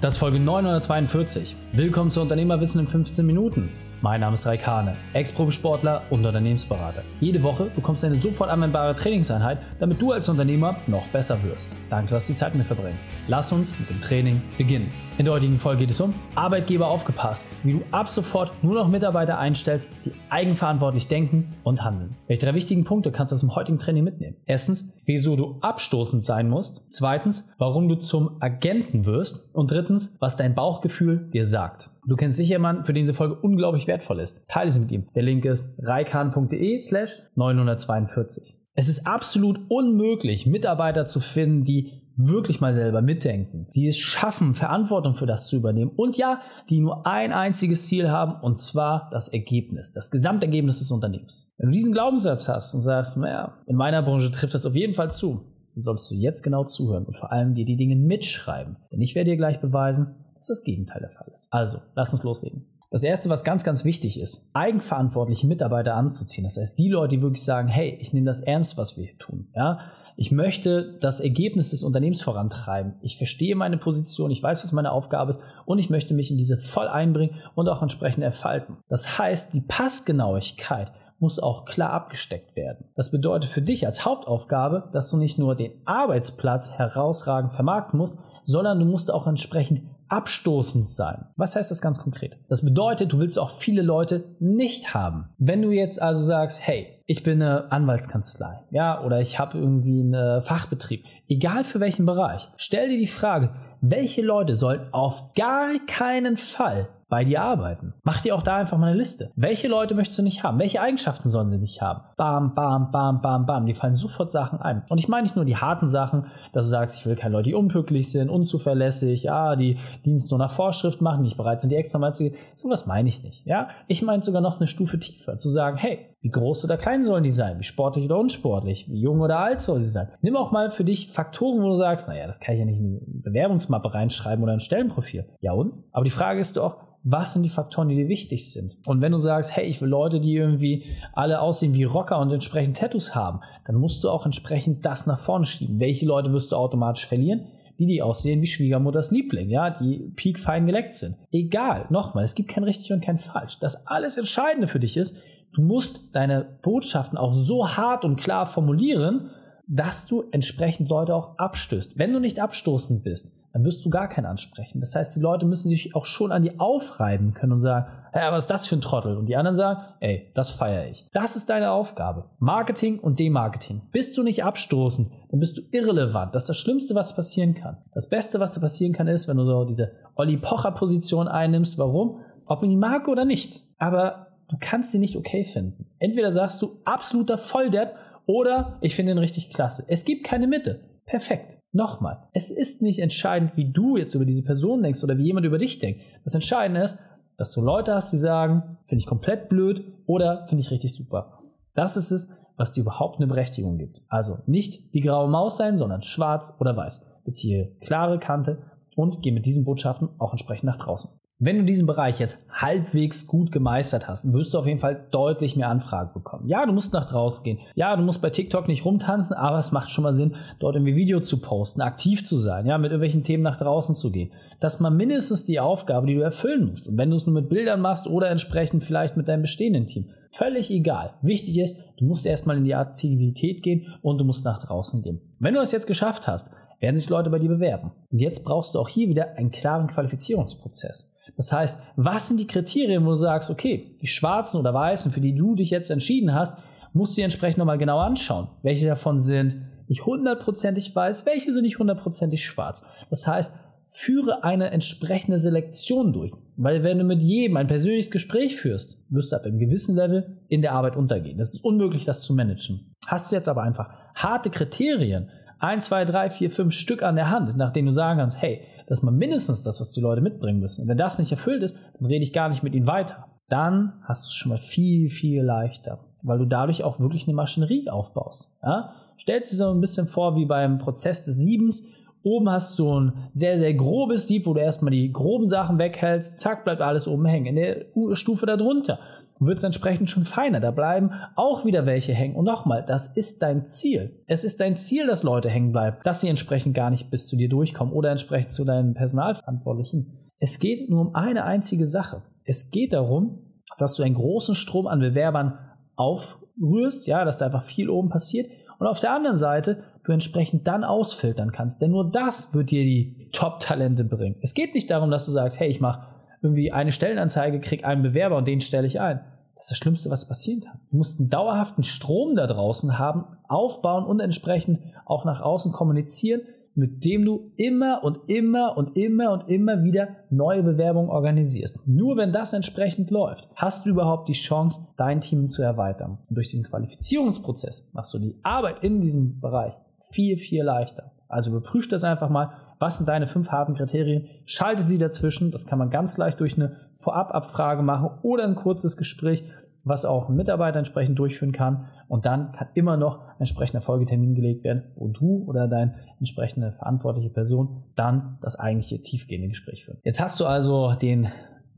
Das ist Folge 942. Willkommen zu Unternehmerwissen in 15 Minuten. Mein Name ist Raik Hane, Ex-Profisportler und Unternehmensberater. Jede Woche bekommst du eine sofort anwendbare Trainingseinheit, damit du als Unternehmer noch besser wirst. Danke, dass du die Zeit mit verbringst. Lass uns mit dem Training beginnen. In der heutigen Folge geht es um Arbeitgeber aufgepasst, wie du ab sofort nur noch Mitarbeiter einstellst, die eigenverantwortlich denken und handeln. Welche drei wichtigen Punkte kannst du aus dem heutigen Training mitnehmen? Erstens, wieso du abstoßend sein musst. Zweitens, warum du zum Agenten wirst. Und drittens, was dein Bauchgefühl dir sagt. Du kennst sicher jemanden, für den diese Folge unglaublich wertvoll ist. Teile sie mit ihm. Der Link ist reikan.de slash 942. Es ist absolut unmöglich, Mitarbeiter zu finden, die wirklich mal selber mitdenken, die es schaffen, Verantwortung für das zu übernehmen und ja, die nur ein einziges Ziel haben und zwar das Ergebnis, das Gesamtergebnis des Unternehmens. Wenn du diesen Glaubenssatz hast und sagst, naja, in meiner Branche trifft das auf jeden Fall zu, dann solltest du jetzt genau zuhören und vor allem dir die Dinge mitschreiben. Denn ich werde dir gleich beweisen, dass das Gegenteil der Fall ist. Also, lass uns loslegen. Das erste, was ganz, ganz wichtig ist, eigenverantwortliche Mitarbeiter anzuziehen. Das heißt, die Leute, die wirklich sagen, hey, ich nehme das ernst, was wir hier tun. Ja, ich möchte das Ergebnis des Unternehmens vorantreiben. Ich verstehe meine Position, ich weiß, was meine Aufgabe ist und ich möchte mich in diese voll einbringen und auch entsprechend entfalten. Das heißt, die Passgenauigkeit muss auch klar abgesteckt werden. Das bedeutet für dich als Hauptaufgabe, dass du nicht nur den Arbeitsplatz herausragend vermarkten musst, sondern du musst auch entsprechend abstoßend sein. Was heißt das ganz konkret? Das bedeutet, du willst auch viele Leute nicht haben. Wenn du jetzt also sagst, hey, ich bin eine Anwaltskanzlei, ja, oder ich habe irgendwie einen Fachbetrieb, egal für welchen Bereich, stell dir die Frage, welche Leute sollen auf gar keinen Fall bei dir arbeiten. Mach dir auch da einfach mal eine Liste. Welche Leute möchtest du nicht haben? Welche Eigenschaften sollen sie nicht haben? Bam, bam, bam, bam, bam. Die fallen sofort Sachen ein. Und ich meine nicht nur die harten Sachen, dass du sagst, ich will keine Leute, die unpünktlich sind, unzuverlässig, ja, die Dienst nur nach Vorschrift machen, nicht bereit sind, die extra mal zu gehen. Sowas meine ich nicht. Ja, ich meine sogar noch eine Stufe tiefer, zu sagen, hey, wie groß oder klein sollen die sein? Wie sportlich oder unsportlich? Wie jung oder alt soll sie sein? Nimm auch mal für dich Faktoren, wo du sagst, naja, das kann ich ja nicht in eine Bewerbungsmappe reinschreiben oder ein Stellenprofil. Ja und? Aber die Frage ist doch, was sind die Faktoren, die dir wichtig sind. Und wenn du sagst, hey, ich will Leute, die irgendwie alle aussehen wie Rocker und entsprechend Tattoos haben, dann musst du auch entsprechend das nach vorne schieben. Welche Leute wirst du automatisch verlieren? Die, die aussehen wie Schwiegermutters Liebling, ja, die peakfein geleckt sind. Egal, nochmal, es gibt kein richtig und kein falsch. Das alles Entscheidende für dich ist, du musst deine Botschaften auch so hart und klar formulieren, dass du entsprechend Leute auch abstößt. Wenn du nicht abstoßend bist, dann wirst du gar keinen ansprechen. Das heißt, die Leute müssen sich auch schon an die aufreiben können und sagen, hey, was ist das für ein Trottel? Und die anderen sagen, ey, das feiere ich. Das ist deine Aufgabe. Marketing und Demarketing. Bist du nicht abstoßend, dann bist du irrelevant. Das ist das Schlimmste, was passieren kann. Das Beste, was dir passieren kann, ist, wenn du so diese Olli Pocher-Position einnimmst. Warum? Ob man die mag oder nicht. Aber du kannst sie nicht okay finden. Entweder sagst du absoluter Volldepp oder ich finde ihn richtig klasse. Es gibt keine Mitte. Perfekt. Nochmal, es ist nicht entscheidend, wie du jetzt über diese Person denkst oder wie jemand über dich denkt. Das Entscheidende ist, dass du Leute hast, die sagen, finde ich komplett blöd oder finde ich richtig super. Das ist es, was dir überhaupt eine Berechtigung gibt. Also nicht die graue Maus sein, sondern schwarz oder weiß. Beziehe klare Kante und geh mit diesen Botschaften auch entsprechend nach draußen. Wenn du diesen Bereich jetzt halbwegs gut gemeistert hast, wirst du auf jeden Fall deutlich mehr Anfragen bekommen. Ja, du musst nach draußen gehen. Ja, du musst bei TikTok nicht rumtanzen, aber es macht schon mal Sinn, dort irgendwie Video zu posten, aktiv zu sein, ja, mit irgendwelchen Themen nach draußen zu gehen. Das ist mal mindestens die Aufgabe, die du erfüllen musst. Und wenn du es nur mit Bildern machst oder entsprechend vielleicht mit deinem bestehenden Team, völlig egal. Wichtig ist, du musst erstmal in die Aktivität gehen und du musst nach draußen gehen. Wenn du es jetzt geschafft hast, werden sich Leute bei dir bewerben. Und jetzt brauchst du auch hier wieder einen klaren Qualifizierungsprozess. Das heißt, was sind die Kriterien, wo du sagst, okay, die schwarzen oder weißen, für die du dich jetzt entschieden hast, musst du dir entsprechend nochmal genau anschauen. Welche davon sind nicht hundertprozentig weiß, welche sind nicht hundertprozentig schwarz. Das heißt, führe eine entsprechende Selektion durch. Weil wenn du mit jedem ein persönliches Gespräch führst, wirst du ab einem gewissen Level in der Arbeit untergehen. Das ist unmöglich, das zu managen. Hast du jetzt aber einfach harte Kriterien, ein, zwei, drei, vier, fünf Stück an der Hand, nach denen du sagen kannst, hey, das ist mal mindestens das, was die Leute mitbringen müssen. Und wenn das nicht erfüllt ist, dann rede ich gar nicht mit ihnen weiter. Dann hast du es schon mal viel, viel leichter, weil du dadurch auch wirklich eine Maschinerie aufbaust. Ja? Stellst dir so ein bisschen vor wie beim Prozess des Siebens. Oben hast du ein sehr, sehr grobes Sieb, wo du erstmal die groben Sachen weghältst. Zack, bleibt alles oben hängen. In der Stufe darunter wird es entsprechend schon feiner. Da bleiben auch wieder welche hängen. Und nochmal, das ist dein Ziel. Es ist dein Ziel, dass Leute hängen bleiben, dass sie entsprechend gar nicht bis zu dir durchkommen oder entsprechend zu deinen Personalverantwortlichen. Es geht nur um eine einzige Sache. Es geht darum, dass du einen großen Strom an Bewerbern aufrührst, ja, dass da einfach viel oben passiert. Und auf der anderen Seite du entsprechend dann ausfiltern kannst. Denn nur das wird dir die Top-Talente bringen. Es geht nicht darum, dass du sagst, hey, ich mache irgendwie eine Stellenanzeige, krieg einen Bewerber und den stelle ich ein. Das ist das Schlimmste, was passieren kann. Du musst einen dauerhaften Strom da draußen haben, aufbauen und entsprechend auch nach außen kommunizieren, mit dem du immer und immer und immer und immer wieder neue Bewerbungen organisierst. Nur wenn das entsprechend läuft, hast du überhaupt die Chance, dein Team zu erweitern. Und durch den Qualifizierungsprozess machst du die Arbeit in diesem Bereich viel, viel leichter. Also überprüf das einfach mal. Was sind deine fünf harten Kriterien? Schalte sie dazwischen. Das kann man ganz leicht durch eine Vorababfrage machen oder ein kurzes Gespräch, was auch ein Mitarbeiter entsprechend durchführen kann. Und dann kann immer noch ein entsprechender Folgetermin gelegt werden, wo du oder deine entsprechende verantwortliche Person dann das eigentliche tiefgehende Gespräch führen. Jetzt hast du also den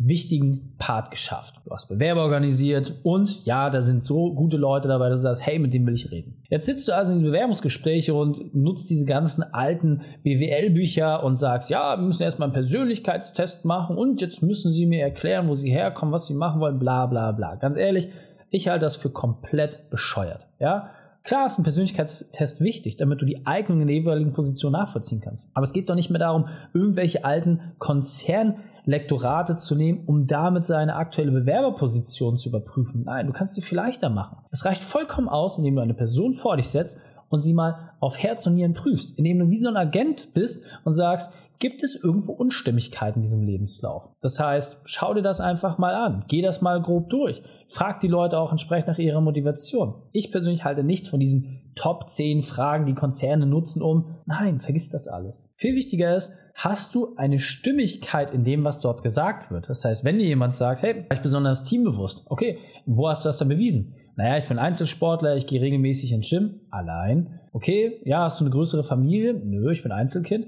wichtigen Part geschafft. Du hast Bewerber organisiert und ja, da sind so gute Leute dabei, dass du sagst, hey, mit dem will ich reden. Jetzt sitzt du also in diesen Bewerbungsgesprächen und nutzt diese ganzen alten BWL-Bücher und sagst, ja, wir müssen erstmal einen Persönlichkeitstest machen und jetzt müssen sie mir erklären, wo sie herkommen, was sie machen wollen, bla bla bla. Ganz ehrlich, ich halte das für komplett bescheuert. Ja, Klar ist ein Persönlichkeitstest wichtig, damit du die Eignung in der jeweiligen Position nachvollziehen kannst. Aber es geht doch nicht mehr darum, irgendwelche alten Konzern Lektorate zu nehmen, um damit seine aktuelle Bewerberposition zu überprüfen. Nein, du kannst sie viel leichter machen. Es reicht vollkommen aus, indem du eine Person vor dich setzt und sie mal auf Herz und Nieren prüfst, indem du wie so ein Agent bist und sagst, gibt es irgendwo Unstimmigkeiten in diesem Lebenslauf. Das heißt, schau dir das einfach mal an, geh das mal grob durch, frag die Leute auch entsprechend nach ihrer Motivation. Ich persönlich halte nichts von diesen Top 10 Fragen, die Konzerne nutzen, um, nein, vergiss das alles. Viel wichtiger ist, hast du eine Stimmigkeit in dem, was dort gesagt wird. Das heißt, wenn dir jemand sagt, hey, ich bin besonders teambewusst, okay, wo hast du das dann bewiesen? Naja, ich bin Einzelsportler, ich gehe regelmäßig ins Gym, allein. Okay, ja, hast du eine größere Familie? Nö, ich bin Einzelkind.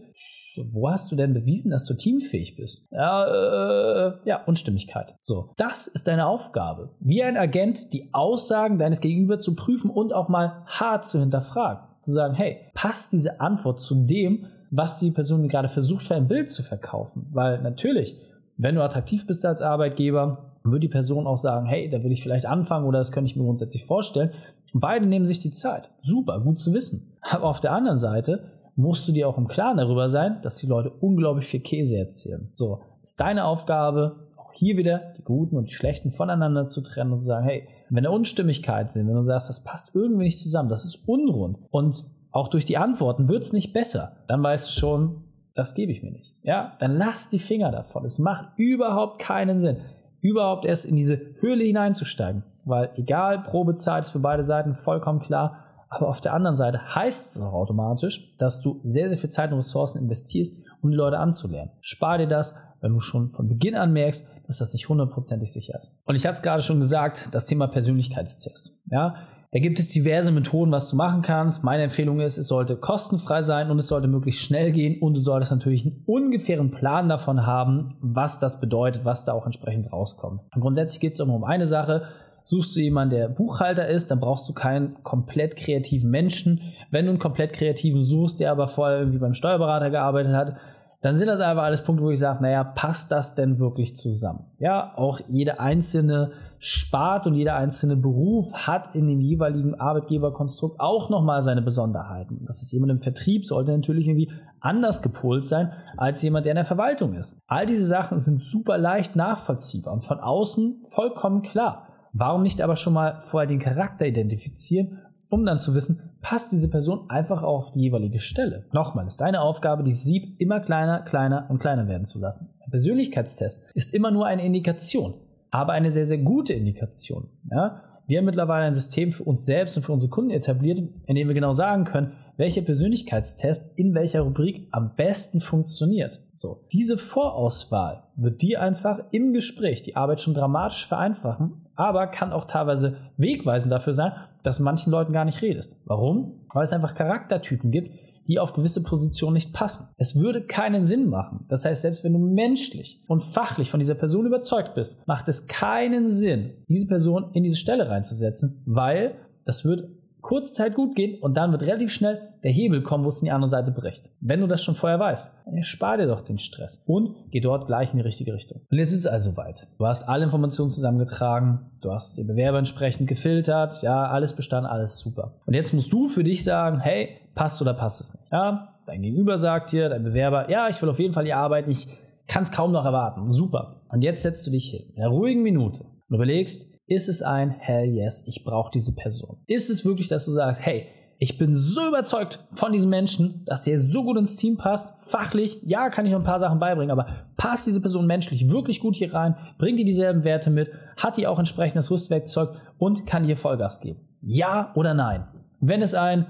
Wo hast du denn bewiesen, dass du teamfähig bist? Ja, äh, ja, Unstimmigkeit. So, das ist deine Aufgabe. Wie ein Agent, die Aussagen deines Gegenüber zu prüfen und auch mal hart zu hinterfragen. Zu sagen, hey, passt diese Antwort zu dem, was die Person gerade versucht für ein Bild zu verkaufen? Weil natürlich, wenn du attraktiv bist als Arbeitgeber, würde die Person auch sagen, hey, da will ich vielleicht anfangen oder das könnte ich mir grundsätzlich vorstellen. Und beide nehmen sich die Zeit. Super, gut zu wissen. Aber auf der anderen Seite musst du dir auch im Klaren darüber sein, dass die Leute unglaublich viel Käse erzählen. So, ist deine Aufgabe, auch hier wieder die Guten und die Schlechten voneinander zu trennen und zu sagen, hey, wenn da Unstimmigkeiten sind, wenn du sagst, das passt irgendwie nicht zusammen, das ist unrund und auch durch die Antworten wird es nicht besser, dann weißt du schon, das gebe ich mir nicht. Ja, dann lass die Finger davon. Es macht überhaupt keinen Sinn, überhaupt erst in diese Höhle hineinzusteigen, weil egal, Probezeit ist für beide Seiten vollkommen klar, aber auf der anderen Seite heißt es auch automatisch, dass du sehr, sehr viel Zeit und Ressourcen investierst, um die Leute anzulernen. Spar dir das, wenn du schon von Beginn an merkst, dass das nicht hundertprozentig sicher ist. Und ich hatte es gerade schon gesagt, das Thema Persönlichkeitstest. Ja, da gibt es diverse Methoden, was du machen kannst. Meine Empfehlung ist, es sollte kostenfrei sein und es sollte möglichst schnell gehen und du solltest natürlich einen ungefähren Plan davon haben, was das bedeutet, was da auch entsprechend rauskommt. Und grundsätzlich geht es immer um eine Sache, Suchst du jemanden, der Buchhalter ist, dann brauchst du keinen komplett kreativen Menschen. Wenn du einen komplett kreativen suchst, der aber vorher irgendwie beim Steuerberater gearbeitet hat, dann sind das einfach alles Punkte, wo ich sage, naja, passt das denn wirklich zusammen? Ja, auch jede einzelne Spart und jeder einzelne Beruf hat in dem jeweiligen Arbeitgeberkonstrukt auch nochmal seine Besonderheiten. Das ist jemand im Vertrieb sollte natürlich irgendwie anders gepolt sein als jemand, der in der Verwaltung ist. All diese Sachen sind super leicht nachvollziehbar und von außen vollkommen klar. Warum nicht aber schon mal vorher den Charakter identifizieren, um dann zu wissen, passt diese Person einfach auf die jeweilige Stelle. Nochmal, ist deine Aufgabe, die Sieb immer kleiner, kleiner und kleiner werden zu lassen. Ein Persönlichkeitstest ist immer nur eine Indikation, aber eine sehr, sehr gute Indikation. Ja? Wir haben mittlerweile ein System für uns selbst und für unsere Kunden etabliert, in dem wir genau sagen können, welcher Persönlichkeitstest in welcher Rubrik am besten funktioniert. So, diese Vorauswahl wird dir einfach im Gespräch die Arbeit schon dramatisch vereinfachen, aber kann auch teilweise wegweisend dafür sein, dass manchen Leuten gar nicht redest. Warum? Weil es einfach Charaktertypen gibt, die auf gewisse Positionen nicht passen. Es würde keinen Sinn machen. Das heißt, selbst wenn du menschlich und fachlich von dieser Person überzeugt bist, macht es keinen Sinn, diese Person in diese Stelle reinzusetzen, weil das wird kurze Zeit gut gehen und dann wird relativ schnell der Hebel kommen, wo es in die andere Seite bricht. Wenn du das schon vorher weißt, dann erspar dir doch den Stress und geh dort gleich in die richtige Richtung. Und jetzt ist es also weit. Du hast alle Informationen zusammengetragen, du hast die Bewerber entsprechend gefiltert, ja, alles bestanden, alles super. Und jetzt musst du für dich sagen, hey, passt oder passt es nicht? Ja, dein Gegenüber sagt dir, dein Bewerber, ja, ich will auf jeden Fall hier arbeiten, ich kann es kaum noch erwarten. Super. Und jetzt setzt du dich hin, in einer ruhigen Minute und überlegst, ist es ein Hell yes, ich brauche diese Person? Ist es wirklich, dass du sagst, hey, ich bin so überzeugt von diesem Menschen, dass der so gut ins Team passt. Fachlich, ja, kann ich noch ein paar Sachen beibringen, aber passt diese Person menschlich wirklich gut hier rein? Bringt die dieselben Werte mit? Hat die auch entsprechendes Rüstwerkzeug und kann hier Vollgas geben? Ja oder nein? Wenn es ein,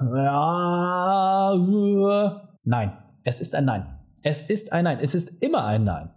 ja, nein, es ist ein Nein. Es ist ein Nein. Es ist immer ein Nein.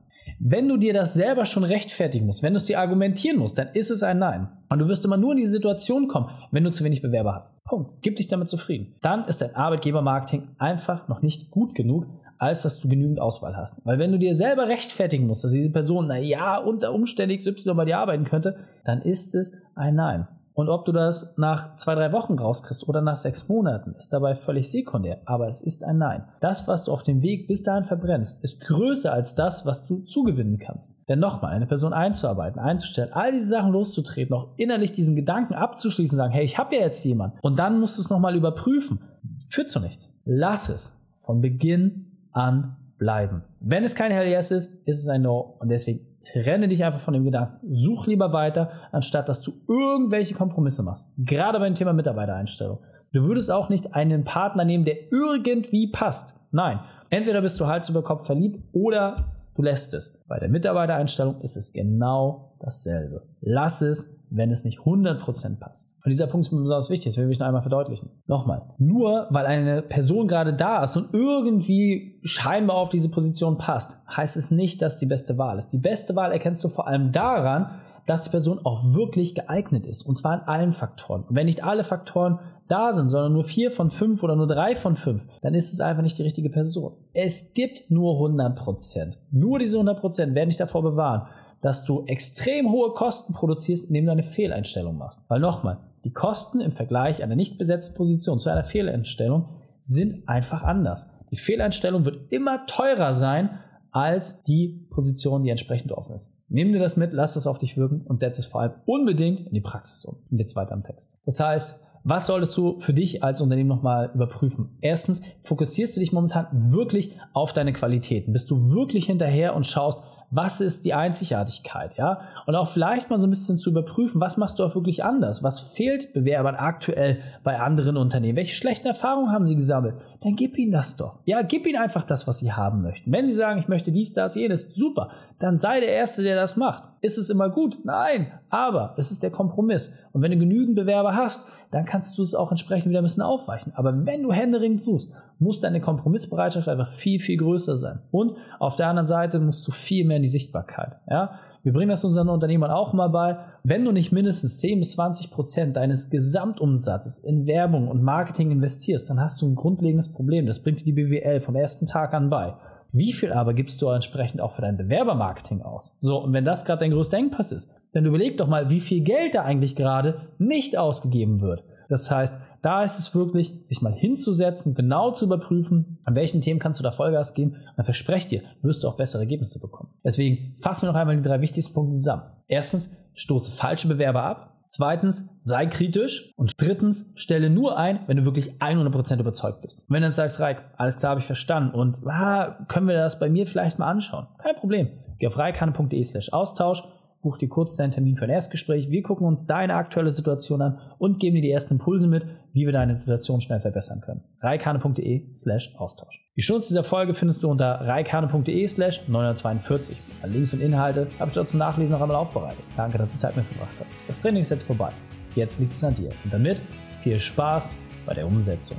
Wenn du dir das selber schon rechtfertigen musst, wenn du es dir argumentieren musst, dann ist es ein Nein. Und du wirst immer nur in diese Situation kommen, wenn du zu wenig Bewerber hast. Punkt. Gib dich damit zufrieden. Dann ist dein Arbeitgebermarketing einfach noch nicht gut genug, als dass du genügend Auswahl hast. Weil wenn du dir selber rechtfertigen musst, dass diese Person, na ja, unter Umständen XY bei dir arbeiten könnte, dann ist es ein Nein. Und ob du das nach zwei, drei Wochen rauskriegst oder nach sechs Monaten, ist dabei völlig sekundär. Aber es ist ein Nein. Das, was du auf dem Weg bis dahin verbrennst, ist größer als das, was du zugewinnen kannst. Denn nochmal, eine Person einzuarbeiten, einzustellen, all diese Sachen loszutreten, auch innerlich diesen Gedanken abzuschließen, sagen, hey, ich habe ja jetzt jemanden. Und dann musst du es nochmal überprüfen. Führt zu nichts. Lass es von Beginn an bleiben. Wenn es kein Hell Yes ist, ist es ein No. Und deswegen Trenne dich einfach von dem Gedanken. Such lieber weiter, anstatt dass du irgendwelche Kompromisse machst. Gerade beim Thema Mitarbeitereinstellung. Du würdest auch nicht einen Partner nehmen, der irgendwie passt. Nein. Entweder bist du Hals über Kopf verliebt oder du lässt es. Bei der Mitarbeitereinstellung ist es genau dasselbe. Lass es, wenn es nicht 100% passt. Und dieser Punkt ist mir besonders wichtig, das will ich noch einmal verdeutlichen. Nochmal, nur weil eine Person gerade da ist und irgendwie scheinbar auf diese Position passt, heißt es nicht, dass die beste Wahl ist. Die beste Wahl erkennst du vor allem daran, dass die Person auch wirklich geeignet ist. Und zwar in allen Faktoren. Und wenn nicht alle Faktoren da sind, sondern nur vier von fünf oder nur drei von fünf, dann ist es einfach nicht die richtige Person. Es gibt nur 100 Prozent. Nur diese 100 Prozent werden dich davor bewahren, dass du extrem hohe Kosten produzierst, indem du eine Fehleinstellung machst. Weil nochmal, die Kosten im Vergleich einer nicht besetzten Position zu einer Fehleinstellung sind einfach anders. Die Fehleinstellung wird immer teurer sein als die Position, die entsprechend offen ist. Nimm dir das mit, lass es auf dich wirken und setz es vor allem unbedingt in die Praxis um. Und jetzt weiter am Text. Das heißt, was solltest du für dich als Unternehmen nochmal überprüfen? Erstens, fokussierst du dich momentan wirklich auf deine Qualitäten? Bist du wirklich hinterher und schaust, was ist die Einzigartigkeit, ja? Und auch vielleicht mal so ein bisschen zu überprüfen, was machst du auch wirklich anders? Was fehlt Bewerbern aktuell bei anderen Unternehmen? Welche schlechten Erfahrungen haben sie gesammelt? Dann gib ihnen das doch. Ja, gib ihnen einfach das, was sie haben möchten. Wenn sie sagen, ich möchte dies, das, jenes, super, dann sei der Erste, der das macht. Ist es immer gut? Nein, aber es ist der Kompromiss. Und wenn du genügend Bewerber hast, dann kannst du es auch entsprechend wieder ein bisschen aufweichen. Aber wenn du händeringend suchst, muss deine Kompromissbereitschaft einfach viel, viel größer sein. Und auf der anderen Seite musst du viel mehr in die Sichtbarkeit. Ja? Wir bringen das unseren Unternehmern auch mal bei. Wenn du nicht mindestens 10 bis 20 Prozent deines Gesamtumsatzes in Werbung und Marketing investierst, dann hast du ein grundlegendes Problem. Das bringt dir die BWL vom ersten Tag an bei. Wie viel aber gibst du entsprechend auch für dein Bewerbermarketing aus? So, und wenn das gerade dein größter Engpass ist, dann überleg doch mal, wie viel Geld da eigentlich gerade nicht ausgegeben wird. Das heißt, da ist es wirklich, sich mal hinzusetzen, genau zu überprüfen, an welchen Themen kannst du da Vollgas geben. Dann verspreche dir, wirst du auch bessere Ergebnisse bekommen. Deswegen fassen wir noch einmal die drei wichtigsten Punkte zusammen. Erstens, stoße falsche Bewerber ab. Zweitens, sei kritisch. Und drittens, stelle nur ein, wenn du wirklich 100% überzeugt bist. Und wenn du dann sagst, Reik, alles klar, habe ich verstanden. Und ah, können wir das bei mir vielleicht mal anschauen? Kein Problem. Geh auf reikane.de slash Austausch buch dir kurz deinen Termin für ein Erstgespräch. Wir gucken uns deine aktuelle Situation an und geben dir die ersten Impulse mit, wie wir deine Situation schnell verbessern können. reikane.de slash Austausch. Die Schutz dieser Folge findest du unter reikane.de slash 942. Alle Links und Inhalte habe ich dort zum Nachlesen noch einmal aufbereitet. Danke, dass du Zeit mit verbracht hast. Das Training ist jetzt vorbei. Jetzt liegt es an dir. Und damit viel Spaß bei der Umsetzung.